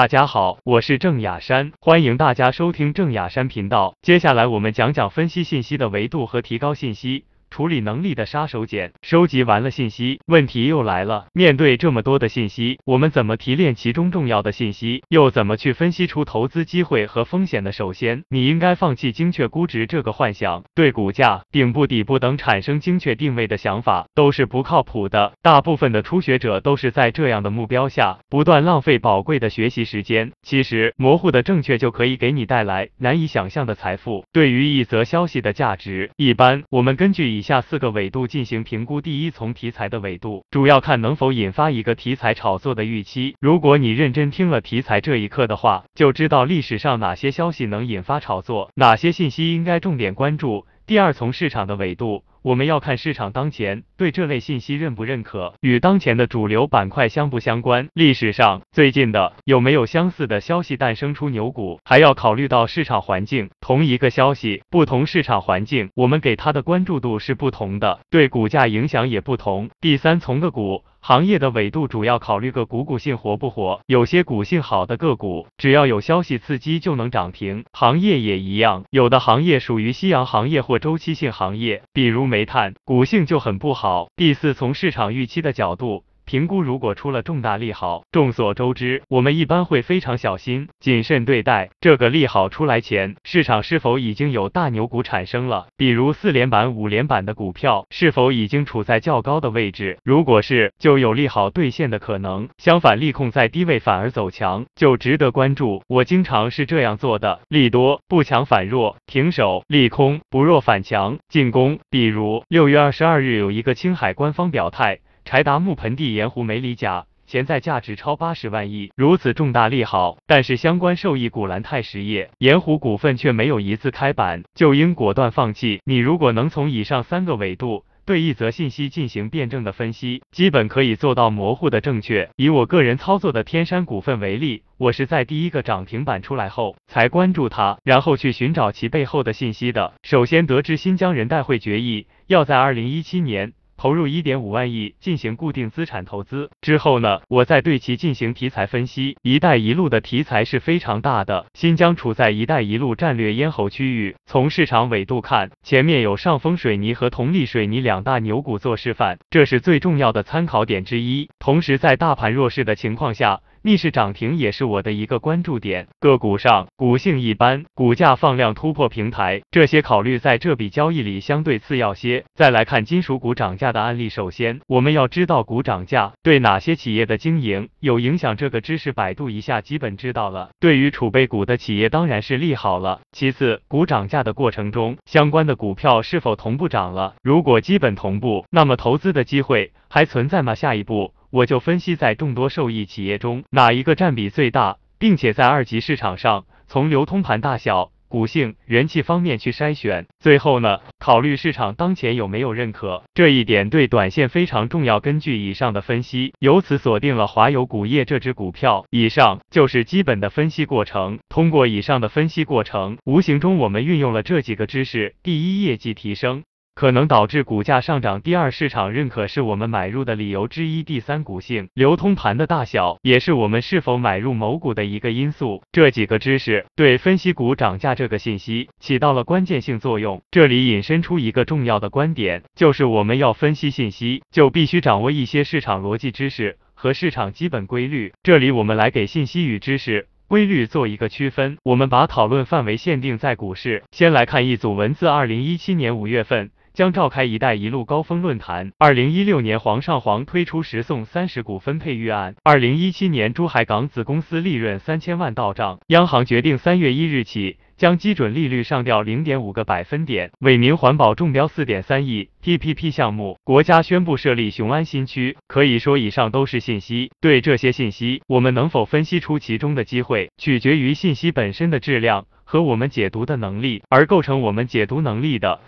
大家好，我是郑雅山，欢迎大家收听郑雅山频道。接下来我们讲讲分析信息的维度和提高信息。处理能力的杀手锏，收集完了信息，问题又来了。面对这么多的信息，我们怎么提炼其中重要的信息？又怎么去分析出投资机会和风险的？首先，你应该放弃精确估值这个幻想，对股价、顶部、底部等产生精确定位的想法都是不靠谱的。大部分的初学者都是在这样的目标下不断浪费宝贵的学习时间。其实，模糊的正确就可以给你带来难以想象的财富。对于一则消息的价值，一般我们根据以以下四个维度进行评估。第一，从题材的维度，主要看能否引发一个题材炒作的预期。如果你认真听了题材这一课的话，就知道历史上哪些消息能引发炒作，哪些信息应该重点关注。第二，从市场的维度。我们要看市场当前对这类信息认不认可，与当前的主流板块相不相关。历史上最近的有没有相似的消息诞生出牛股？还要考虑到市场环境。同一个消息，不同市场环境，我们给它的关注度是不同的，对股价影响也不同。第三，从个股。行业的纬度主要考虑个股股性活不活，有些股性好的个股，只要有消息刺激就能涨停。行业也一样，有的行业属于夕阳行业或周期性行业，比如煤炭，股性就很不好。第四，从市场预期的角度。评估如果出了重大利好，众所周知，我们一般会非常小心谨慎对待。这个利好出来前，市场是否已经有大牛股产生了？比如四连板、五连板的股票，是否已经处在较高的位置？如果是，就有利好兑现的可能。相反，利空在低位反而走强，就值得关注。我经常是这样做的：利多不强反弱，停手；利空不弱反强，进攻。比如六月二十二日有一个青海官方表态。柴达木盆地盐湖镁锂钾潜在价值超八十万亿，如此重大利好，但是相关受益股兰泰实业、盐湖股份却没有一字开板，就应果断放弃。你如果能从以上三个维度对一则信息进行辩证的分析，基本可以做到模糊的正确。以我个人操作的天山股份为例，我是在第一个涨停板出来后才关注它，然后去寻找其背后的信息的。首先得知新疆人代会决议要在二零一七年。投入一点五万亿进行固定资产投资之后呢，我再对其进行题材分析。一带一路的题材是非常大的，新疆处在一带一路战略咽喉区域。从市场纬度看，前面有上峰水泥和同力水泥两大牛股做示范，这是最重要的参考点之一。同时，在大盘弱势的情况下。逆势涨停也是我的一个关注点。个股上，股性一般，股价放量突破平台，这些考虑在这笔交易里相对次要些。再来看金属股涨价的案例，首先我们要知道股涨价对哪些企业的经营有影响，这个知识百度一下基本知道了。对于储备股的企业当然是利好了。其次，股涨价的过程中，相关的股票是否同步涨了？如果基本同步，那么投资的机会还存在吗？下一步。我就分析在众多受益企业中哪一个占比最大，并且在二级市场上从流通盘大小、股性、人气方面去筛选。最后呢，考虑市场当前有没有认可，这一点对短线非常重要。根据以上的分析，由此锁定了华友钴业这只股票。以上就是基本的分析过程。通过以上的分析过程，无形中我们运用了这几个知识：第一，业绩提升。可能导致股价上涨。第二，市场认可是我们买入的理由之一。第三，股性、流通盘的大小也是我们是否买入某股的一个因素。这几个知识对分析股涨价这个信息起到了关键性作用。这里引申出一个重要的观点，就是我们要分析信息，就必须掌握一些市场逻辑知识和市场基本规律。这里我们来给信息与知识规律做一个区分。我们把讨论范围限定在股市。先来看一组文字：二零一七年五月份。将召开“一带一路”高峰论坛。二零一六年，黄上黄推出十送三十股分配预案。二零一七年，珠海港子公司利润三千万到账。央行决定三月一日起将基准利率上调零点五个百分点。伟明环保中标四点三亿 PPP 项目。国家宣布设立雄安新区。可以说，以上都是信息。对这些信息，我们能否分析出其中的机会，取决于信息本身的质量。和我们解读的能力，而构成我们解读能力的，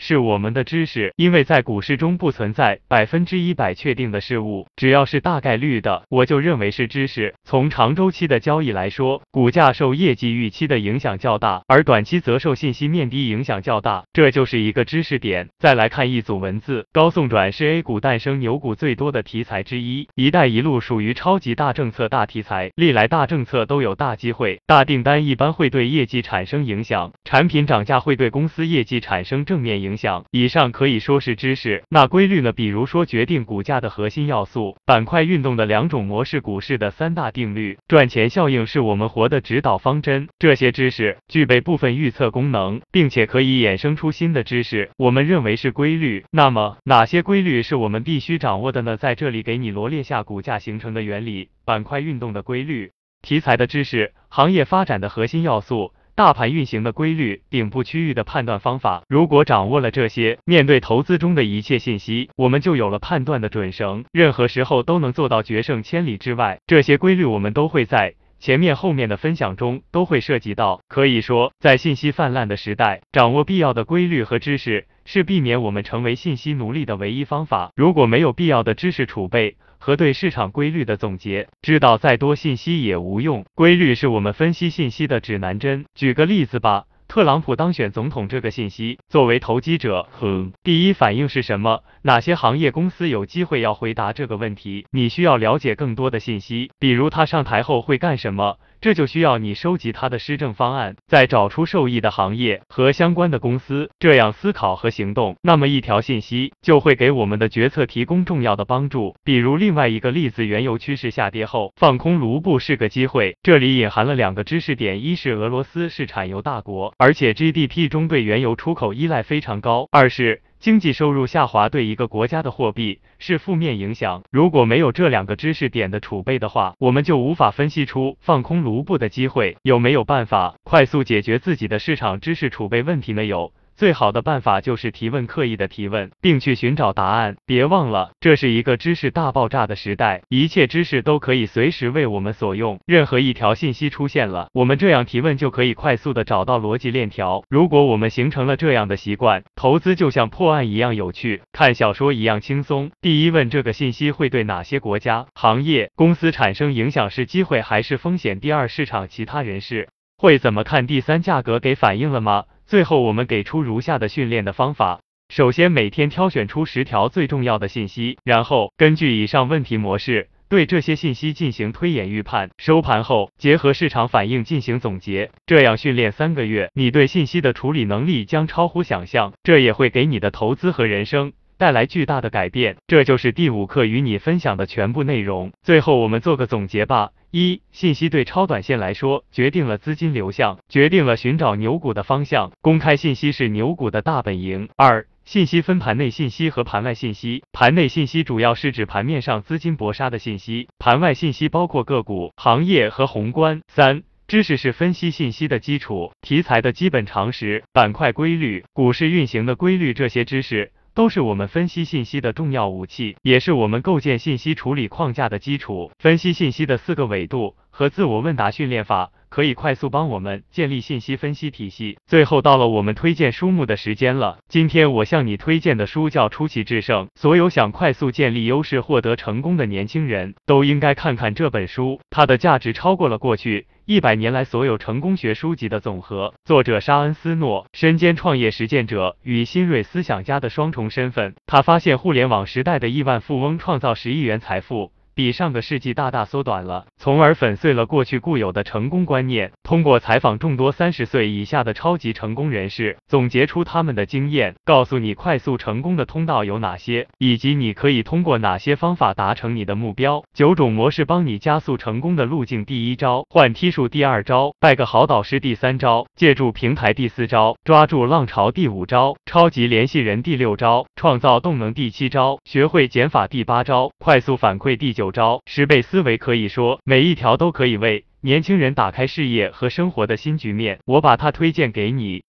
是我们的知识。因为在股市中不存在百分之一百确定的事物，只要是大概率的，我就认为是知识。从长周期的交易来说，股价受业绩预期的影响较大，而短期则受信息面低影响较大，这就是一个知识点。再来看一组文字，高送转是 A 股诞生牛股最多的题材之一，一带一路属于超级大政策大题材，历来大政策都有大机会，大订单一般会对业绩产生影响，产品涨价会对公司业绩产生正面影响。以上可以说是知识，那规律呢？比如说决定股价的核心要素，板块运动的两种模式，股市的三大定律，赚钱效应是我们活的指导方针。这些知识具备部分预测功能，并且可以衍生出新的知识，我们认为是规律。那么哪些规律是我们必须掌握的呢？在这里给你罗列下股价形成的原理、板块运动的规律、题材的知识、行业发展的核心要素。大盘运行的规律，顶部区域的判断方法。如果掌握了这些，面对投资中的一切信息，我们就有了判断的准绳，任何时候都能做到决胜千里之外。这些规律，我们都会在前面后面的分享中都会涉及到。可以说，在信息泛滥的时代，掌握必要的规律和知识，是避免我们成为信息奴隶的唯一方法。如果没有必要的知识储备，和对市场规律的总结，知道再多信息也无用。规律是我们分析信息的指南针。举个例子吧，特朗普当选总统这个信息，作为投机者，哼，第一反应是什么？哪些行业公司有机会要回答这个问题？你需要了解更多的信息，比如他上台后会干什么。这就需要你收集他的施政方案，再找出受益的行业和相关的公司，这样思考和行动，那么一条信息就会给我们的决策提供重要的帮助。比如另外一个例子，原油趋势下跌后放空卢布是个机会，这里隐含了两个知识点：一是俄罗斯是产油大国，而且 GDP 中对原油出口依赖非常高；二是。经济收入下滑对一个国家的货币是负面影响。如果没有这两个知识点的储备的话，我们就无法分析出放空卢布的机会。有没有办法快速解决自己的市场知识储备问题呢？有。最好的办法就是提问，刻意的提问，并去寻找答案。别忘了，这是一个知识大爆炸的时代，一切知识都可以随时为我们所用。任何一条信息出现了，我们这样提问就可以快速的找到逻辑链条。如果我们形成了这样的习惯，投资就像破案一样有趣，看小说一样轻松。第一，问这个信息会对哪些国家、行业、公司产生影响，是机会还是风险？第二，市场其他人士会怎么看？第三，价格给反应了吗？最后，我们给出如下的训练的方法：首先，每天挑选出十条最重要的信息，然后根据以上问题模式，对这些信息进行推演预判。收盘后，结合市场反应进行总结。这样训练三个月，你对信息的处理能力将超乎想象，这也会给你的投资和人生。带来巨大的改变，这就是第五课与你分享的全部内容。最后我们做个总结吧：一、信息对超短线来说决定了资金流向，决定了寻找牛股的方向。公开信息是牛股的大本营。二、信息分盘内信息和盘外信息，盘内信息主要是指盘面上资金搏杀的信息，盘外信息包括个股、行业和宏观。三、知识是分析信息的基础，题材的基本常识、板块规律、股市运行的规律，这些知识。都是我们分析信息的重要武器，也是我们构建信息处理框架的基础。分析信息的四个维度和自我问答训练法，可以快速帮我们建立信息分析体系。最后到了我们推荐书目的时间了。今天我向你推荐的书叫《出奇制胜》，所有想快速建立优势、获得成功的年轻人都应该看看这本书，它的价值超过了过去。一百年来所有成功学书籍的总和。作者沙恩斯诺身兼创业实践者与新锐思想家的双重身份，他发现互联网时代的亿万富翁创造十亿元财富。比上个世纪大大缩短了，从而粉碎了过去固有的成功观念。通过采访众多三十岁以下的超级成功人士，总结出他们的经验，告诉你快速成功的通道有哪些，以及你可以通过哪些方法达成你的目标。九种模式帮你加速成功的路径：第一招，换梯数；第二招，拜个好导师；第三招，借助平台；第四招，抓住浪潮；第五招，超级联系人；第六招，创造动能；第七招，学会减法；第八招，快速反馈；第九。九招十倍思维，可以说每一条都可以为年轻人打开事业和生活的新局面。我把它推荐给你。